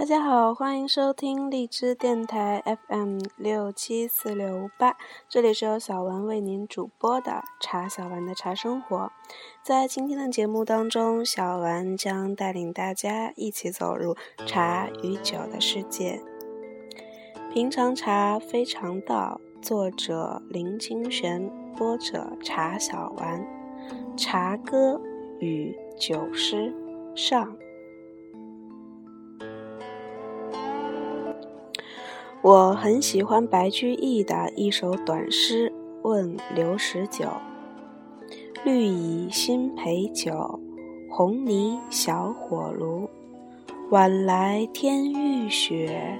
大家好，欢迎收听荔枝电台 FM 六七四六八，这里是由小丸为您主播的茶小丸的茶生活。在今天的节目当中，小丸将带领大家一起走入茶与酒的世界。平常茶非常道，作者林清玄，播者茶小丸。茶歌与酒诗上。我很喜欢白居易的一首短诗《问刘十九》：“绿蚁新醅酒，红泥小火炉。晚来天欲雪，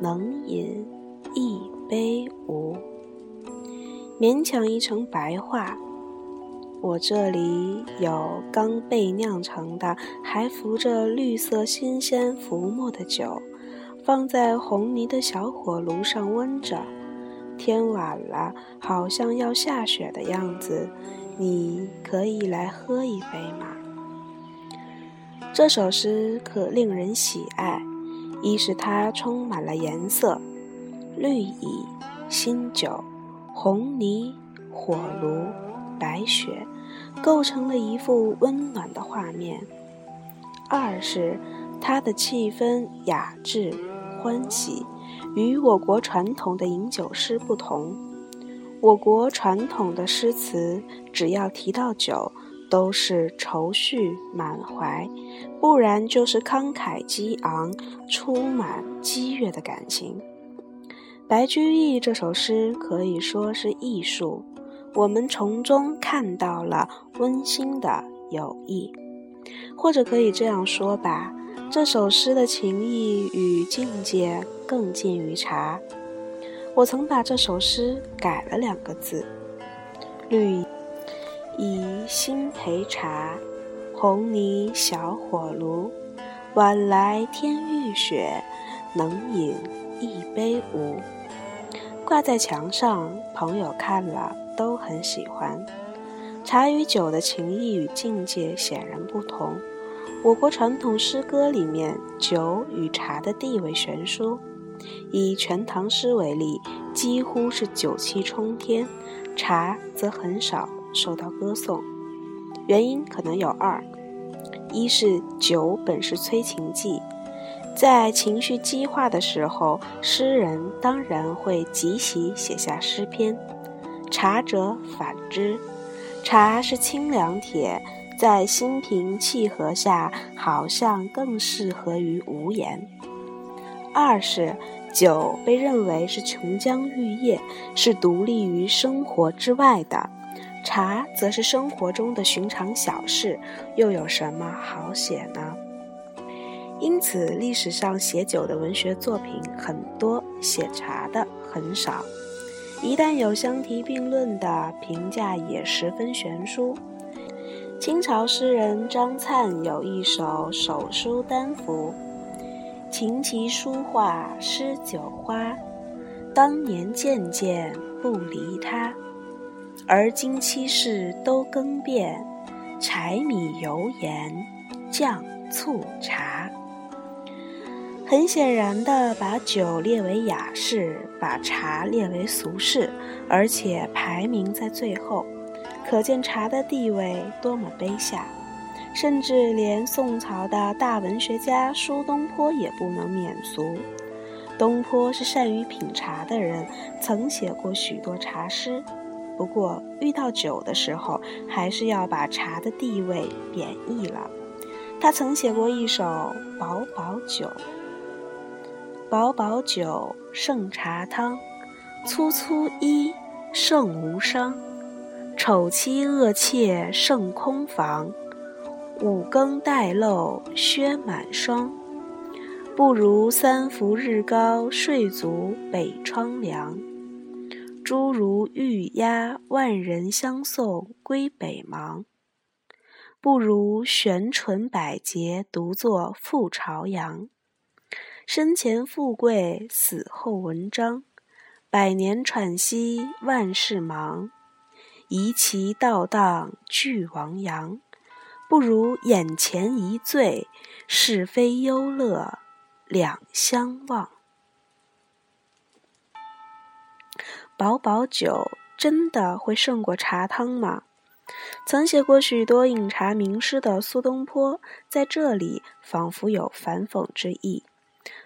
能饮一杯无？”勉强一成白话。我这里有刚被酿成的，还浮着绿色新鲜浮沫的酒。放在红泥的小火炉上温着，天晚了，好像要下雪的样子。你可以来喝一杯吗？这首诗可令人喜爱，一是它充满了颜色，绿蚁、新酒、红泥、火炉、白雪，构成了一幅温暖的画面；二是它的气氛雅致。欢喜，与我国传统的饮酒诗不同。我国传统的诗词，只要提到酒，都是愁绪满怀，不然就是慷慨激昂、充满激越的感情。白居易这首诗可以说是艺术，我们从中看到了温馨的友谊，或者可以这样说吧。这首诗的情意与境界更近于茶。我曾把这首诗改了两个字：绿蚁新醅茶，红泥小火炉。晚来天欲雪，能饮一杯无？挂在墙上，朋友看了都很喜欢。茶与酒的情谊与境界显然不同。我国传统诗歌里面，酒与茶的地位悬殊。以《全唐诗》为例，几乎是酒气冲天，茶则很少受到歌颂。原因可能有二：一是酒本是催情剂，在情绪激化的时候，诗人当然会即席写下诗篇；茶则反之，茶是清凉铁。在心平气和下，好像更适合于无言。二是酒被认为是琼浆玉液，是独立于生活之外的；茶则是生活中的寻常小事，又有什么好写呢？因此，历史上写酒的文学作品很多，写茶的很少。一旦有相提并论的，评价也十分悬殊。清朝诗人张粲有一首手书丹赋：“琴棋书画诗酒花，当年件件不离他。而今七事都更变，柴米油盐酱醋茶。”很显然的，把酒列为雅事，把茶列为俗事，而且排名在最后。可见茶的地位多么卑下，甚至连宋朝的大文学家苏东坡也不能免俗。东坡是善于品茶的人，曾写过许多茶诗。不过遇到酒的时候，还是要把茶的地位贬义了。他曾写过一首《宝宝酒》：“宝宝酒，胜茶汤，粗粗衣，胜无伤。”丑妻恶妾胜空房，五更待漏靴满霜。不如三伏日高睡足北窗凉。诸如玉鸦万人相送归北邙。不如悬唇百结独坐赴朝阳。生前富贵死后文章，百年喘息万事忙。遗其道荡俱亡羊，不如眼前一醉，是非忧乐两相忘。薄薄酒真的会胜过茶汤吗？曾写过许多饮茶名诗的苏东坡，在这里仿佛有反讽之意。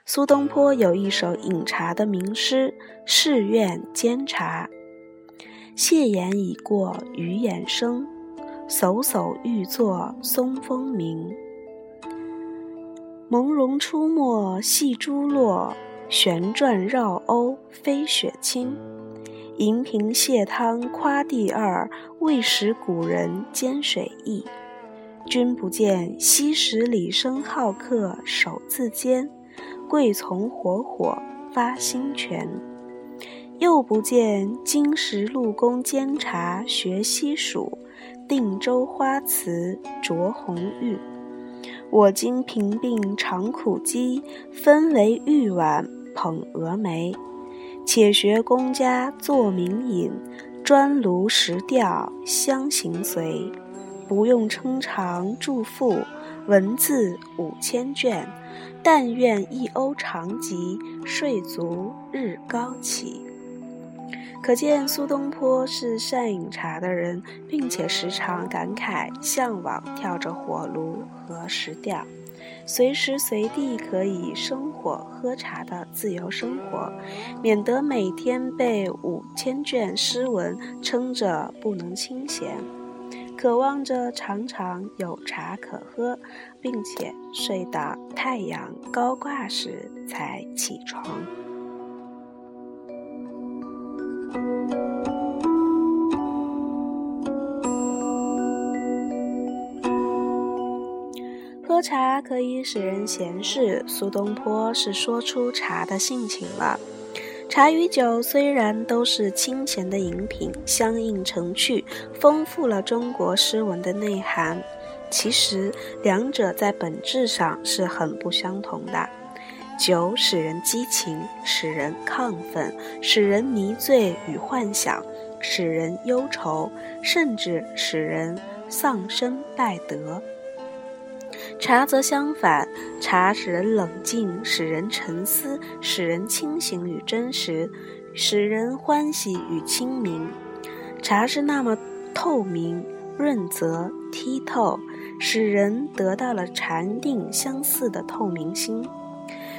苏东坡有一首饮茶的名诗《誓愿煎茶》：谢言已过鱼眼生，叟叟欲作松风鸣。朦胧出没细珠落，旋转绕瓯飞雪清。银瓶泻汤夸第二，未识古人煎水意。君不见昔时李生好客手自煎，贵从火火发新泉。又不见今时陆公煎茶学西蜀，定州花瓷着红玉。我今贫病尝苦饥，分为玉碗捧蛾眉。且学公家作名饮，专炉石调相行随。不用称长著赋，文字五千卷。但愿一瓯长吉，睡足日高起。可见苏东坡是善饮茶的人，并且时常感慨向往跳着火炉和石调。随时随地可以生火喝茶的自由生活，免得每天被五千卷诗文撑着不能清闲，渴望着常常有茶可喝，并且睡到太阳高挂时才起床。喝茶可以使人闲适，苏东坡是说出茶的性情了。茶与酒虽然都是清闲的饮品，相映成趣，丰富了中国诗文的内涵。其实两者在本质上是很不相同的。酒使人激情，使人亢奋，使人迷醉与幻想，使人忧愁，甚至使人丧身败德。茶则相反，茶使人冷静，使人沉思，使人清醒与真实，使人欢喜与清明。茶是那么透明、润泽、剔透，使人得到了禅定相似的透明心，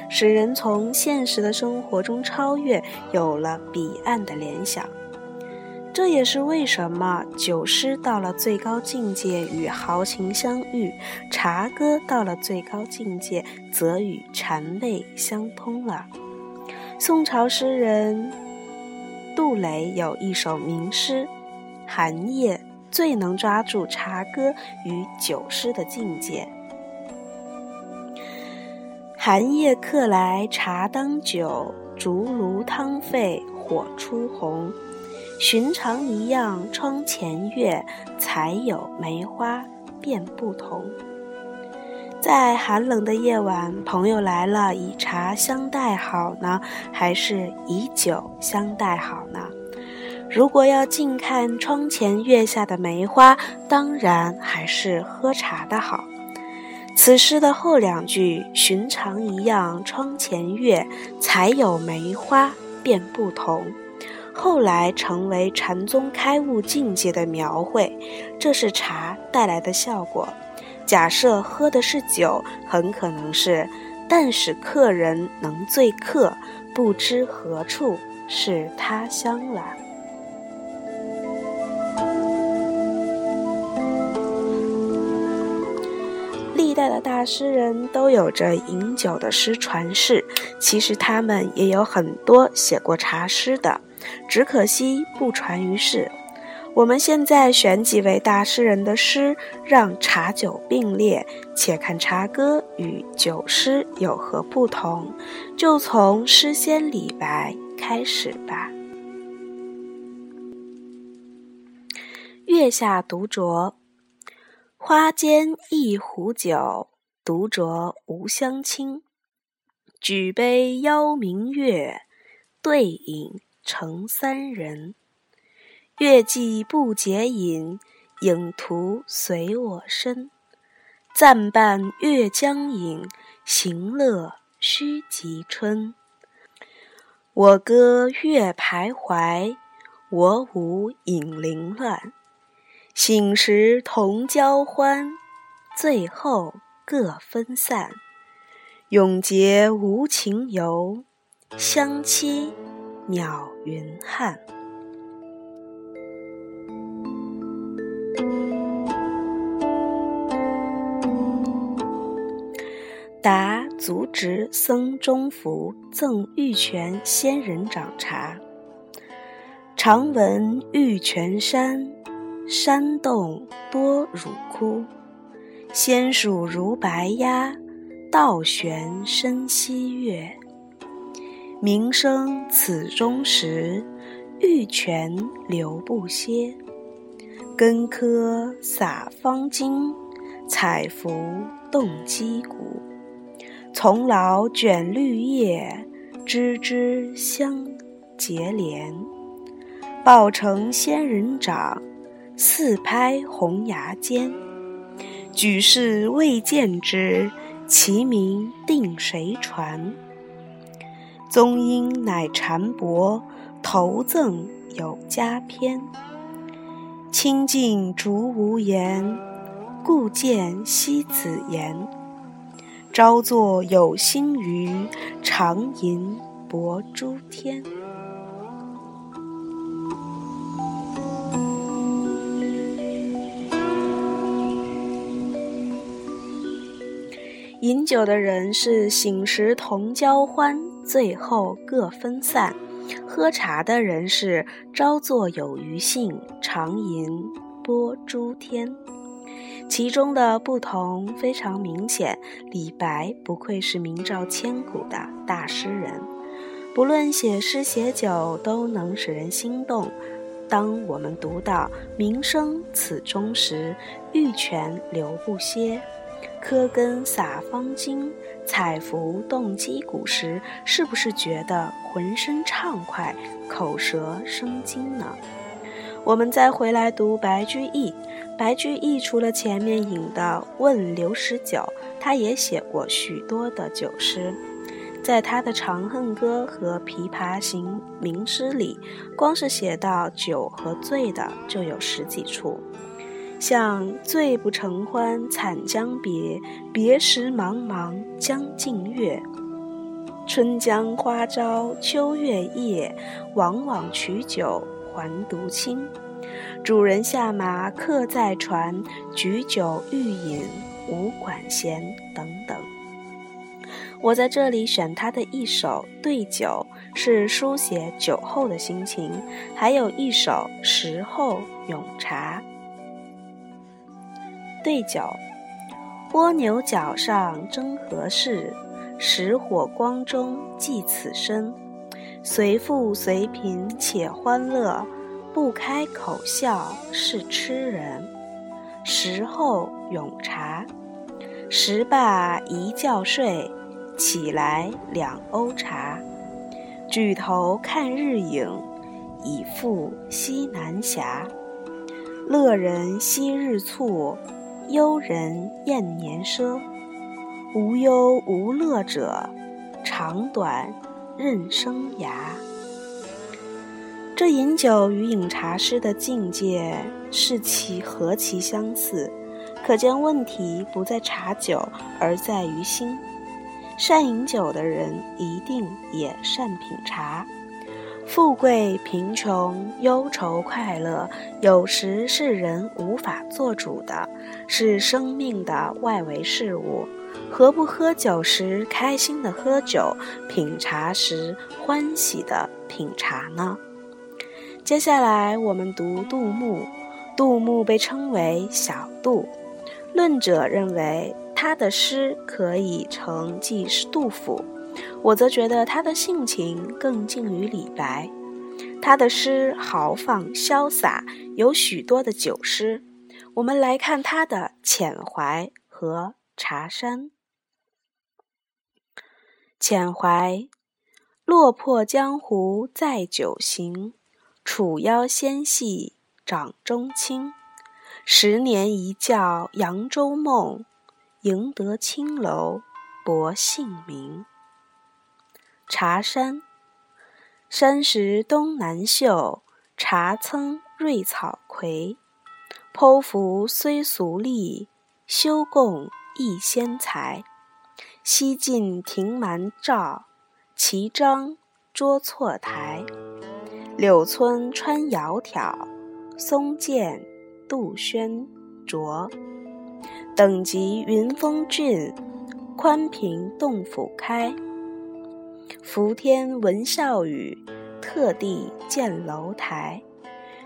使人从现实的生活中超越，有了彼岸的联想。这也是为什么酒诗到了最高境界与豪情相遇，茶歌到了最高境界则与禅味相通了。宋朝诗人杜磊有一首名诗《寒夜》，最能抓住茶歌与酒诗的境界。寒夜客来茶当酒，竹炉汤沸火初红。寻常一样窗前月，才有梅花便不同。在寒冷的夜晚，朋友来了，以茶相待好呢，还是以酒相待好呢？如果要近看窗前月下的梅花，当然还是喝茶的好。此诗的后两句“寻常一样窗前月，才有梅花便不同”。后来成为禅宗开悟境界的描绘，这是茶带来的效果。假设喝的是酒，很可能是“但使客人能醉客，不知何处是他乡了”。代的大诗人都有着饮酒的诗传世，其实他们也有很多写过茶诗的。只可惜不传于世。我们现在选几位大诗人的诗，让茶酒并列，且看茶歌与酒诗有何不同。就从诗仙李白开始吧。月下独酌，花间一壶酒，独酌无相亲。举杯邀明月，对影。成三人，月既不解饮，影徒随我身。暂伴月将影，行乐须及春。我歌月徘徊，我舞影零乱。醒时同交欢，醉后各分散。永结无情游，相期邈云汉。答足值僧中福赠玉泉仙人掌茶。常闻玉泉山，山洞多乳窟。仙鼠如白鸦，倒悬深溪月。名声此中时，玉泉流不歇。根科洒芳茎，采芙动击鼓。丛老卷绿叶，枝枝相结连。抱成仙人掌，四拍红崖间。举世未见之，其名定谁传？宗因乃禅伯，投赠有佳篇。清净竹无言，故见西子言。朝作有心余，常吟泊诸天。饮酒的人是醒时同交欢，醉后各分散；喝茶的人是朝作有余兴，常吟拨诸天。其中的不同非常明显。李白不愧是名噪千古的大诗人，不论写诗写酒，都能使人心动。当我们读到“名声此中时，玉泉流不歇；柯根洒芳茎，采拂动击鼓”时，是不是觉得浑身畅快、口舌生津呢？我们再回来读白居易。白居易除了前面引的《问刘十九》，他也写过许多的酒诗。在他的《长恨歌》和《琵琶行》名诗里，光是写到酒和醉的就有十几处，像“醉不成欢惨将别，别时茫茫江浸月。春江花朝秋月夜，往往取酒还独倾。”主人下马客在船，举酒欲饮无管弦等等。我在这里选他的一首《对酒》，是书写酒后的心情；还有一首《时候咏茶》。对酒，蜗牛角上争何事？石火光中寄此身。随富随贫且欢乐。不开口笑是痴人。时候咏茶，时罢一觉睡，起来两瓯茶。举头看日影，已复西南斜。乐人惜日促，忧人厌年奢。无忧无乐者，长短任生涯。这饮酒与饮茶诗的境界是其何其相似，可见问题不在茶酒，而在于心。善饮酒的人一定也善品茶。富贵贫穷、忧愁快乐，有时是人无法做主的，是生命的外围事物。何不喝酒时开心的喝酒，品茶时欢喜的品茶呢？接下来我们读杜牧。杜牧被称为小杜，论者认为他的诗可以成继杜甫，我则觉得他的性情更近于李白。他的诗豪放潇洒，有许多的酒诗。我们来看他的《遣怀》和《茶山》。《遣怀》：落魄江湖载酒行。楚腰纤细掌中轻，十年一觉扬州梦，赢得青楼薄幸名。茶山。山石东南秀，茶蹭瑞草葵。剖腹虽俗丽，修供亦仙才。西晋亭蛮照，齐章桌错台。柳村穿窈窕，松涧杜轩酌。等级云峰峻，宽平洞府开。伏天闻笑语，特地建楼台。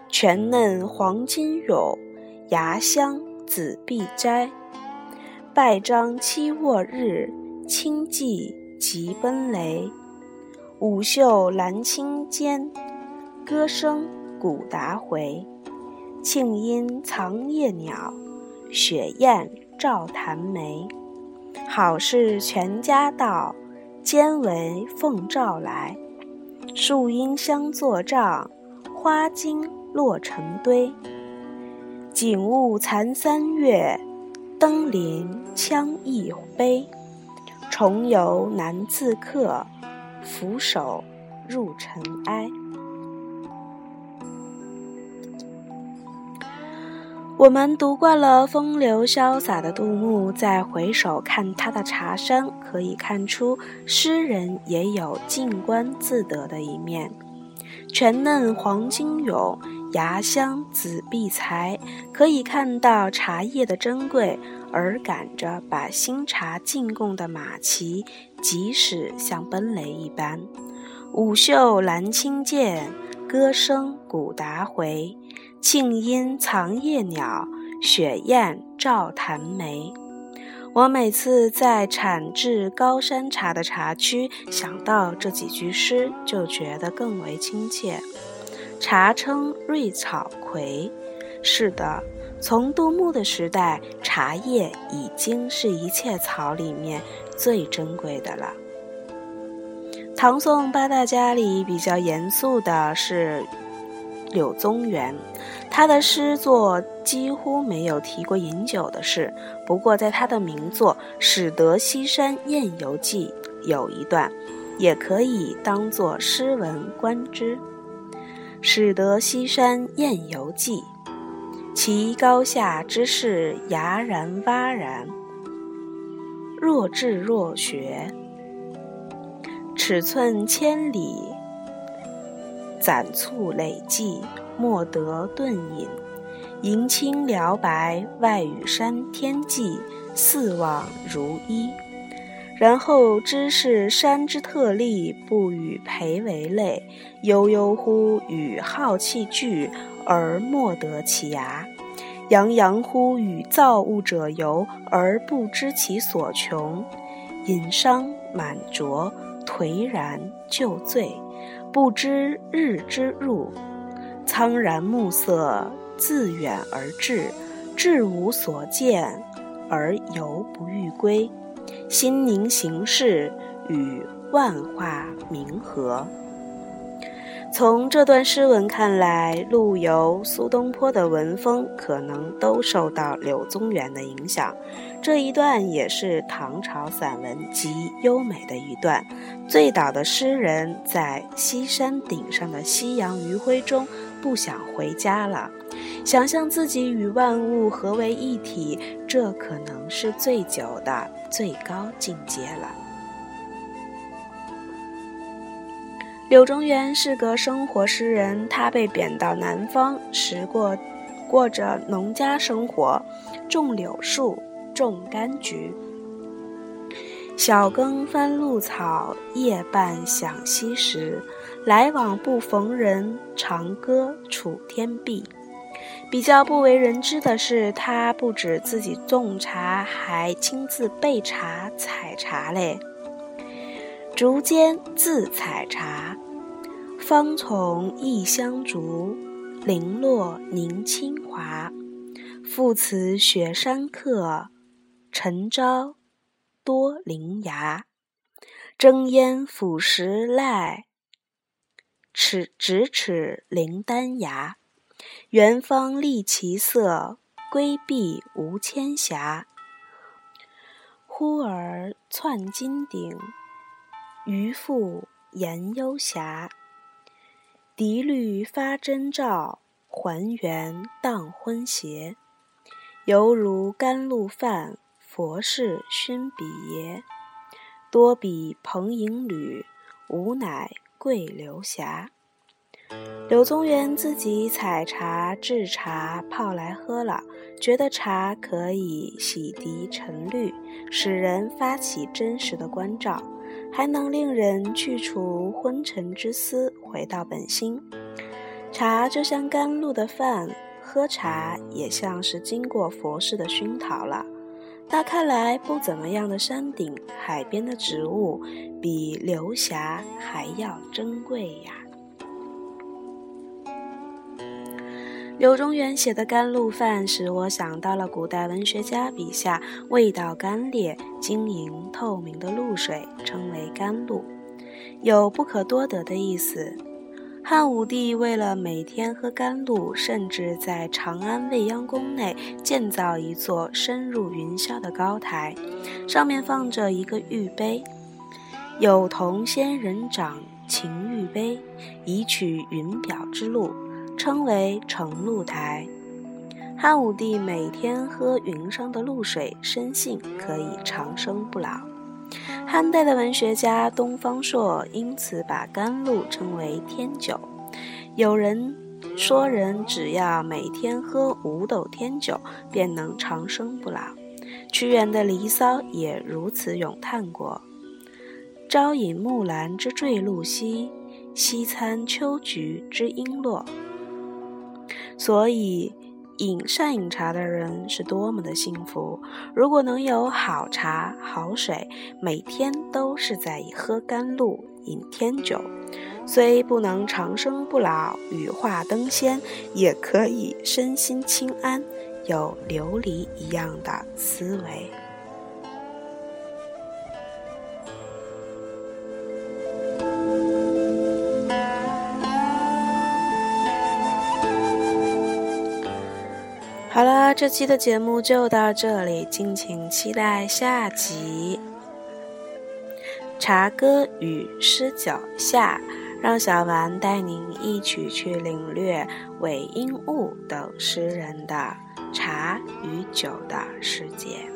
全嫩黄金蛹，芽香紫碧斋。拜章期卧日，清寂急奔雷。舞袖兰青间，歌声古达回。庆音藏夜鸟。雪雁照潭梅，好事全家到，兼为奉诏来。树阴相作帐，花径落成堆。景物残三月，登临羌一悲。重游难自客，俯首入尘埃。我们读惯了风流潇洒的杜牧，再回首看他的茶山，可以看出诗人也有静观自得的一面。泉嫩黄金涌，芽香紫碧才，可以看到茶叶的珍贵，而赶着把新茶进贡的马骑，即使像奔雷一般。舞袖兰青涧，歌声古达回。庆音藏夜鸟，雪雁照潭梅。我每次在产制高山茶的茶区想到这几句诗，就觉得更为亲切。茶称瑞草葵，是的，从杜牧的时代，茶叶已经是一切草里面最珍贵的了。唐宋八大家里比较严肃的是。柳宗元，他的诗作几乎没有提过饮酒的事。不过，在他的名作《始得西山宴游记》有一段，也可以当作诗文观之。《始得西山宴游记》，其高下之势崖然洼然，若智若学，尺寸千里。攒簇累计，莫得顿饮。银青辽白，外与山天际，四望如一。然后知是山之特立，不与陪为类。悠悠乎与浩气俱，而莫得其涯。洋洋乎与造物者游，而不知其所穷。饮觞满酌，颓然就醉。不知日之入，苍然暮色自远而至，至无所见，而犹不欲归。心灵行事，与万化冥合。从这段诗文看来，陆游、苏东坡的文风可能都受到柳宗元的影响。这一段也是唐朝散文极优美的一段。醉倒的诗人在西山顶上的夕阳余晖中不想回家了，想象自己与万物合为一体，这可能是醉酒的最高境界了。柳宗元是个生活诗人，他被贬到南方，时过过着农家生活，种柳树，种柑橘。晓耕翻露草，夜半响溪石。来往不逢人，长歌楚天碧。比较不为人知的是，他不止自己种茶，还亲自备茶、采茶嘞。竹间自采茶，芳丛异香逐，零落凝清华。复辞雪山客，晨朝多灵芽。争烟腐石赖，尺咫尺灵丹崖。元芳丽其色，归避无千霞。忽而窜金顶。渔父言幽峡。笛律发真照，还原荡昏邪。犹如甘露饭，佛事熏笔爷。多比蓬影缕，无乃桂流霞。柳宗元自己采茶制茶泡来喝了，觉得茶可以洗涤尘虑，使人发起真实的关照，还能令人去除昏沉之思，回到本心。茶就像甘露的饭，喝茶也像是经过佛事的熏陶了。那看来不怎么样的山顶、海边的植物，比流霞还要珍贵呀。柳宗元写的甘露饭，使我想到了古代文学家笔下味道干冽、晶莹透明的露水，称为甘露，有不可多得的意思。汉武帝为了每天喝甘露，甚至在长安未央宫内建造一座深入云霄的高台，上面放着一个玉杯，有同仙人掌擎玉杯，以取云表之露。称为承露台。汉武帝每天喝云上的露水，深信可以长生不老。汉代的文学家东方朔因此把甘露称为天酒。有人说，人只要每天喝五斗天酒，便能长生不老。屈原的《离骚》也如此咏叹过：“朝饮木兰之坠露兮，夕餐秋菊之璎珞。”所以，饮善饮茶的人是多么的幸福！如果能有好茶好水，每天都是在喝甘露、饮天酒，虽不能长生不老、羽化登仙，也可以身心清安，有琉璃一样的思维。这期的节目就到这里，敬请期待下集《茶歌与诗酒下》，让小丸带您一起去领略韦应物等诗人的茶与酒的世界。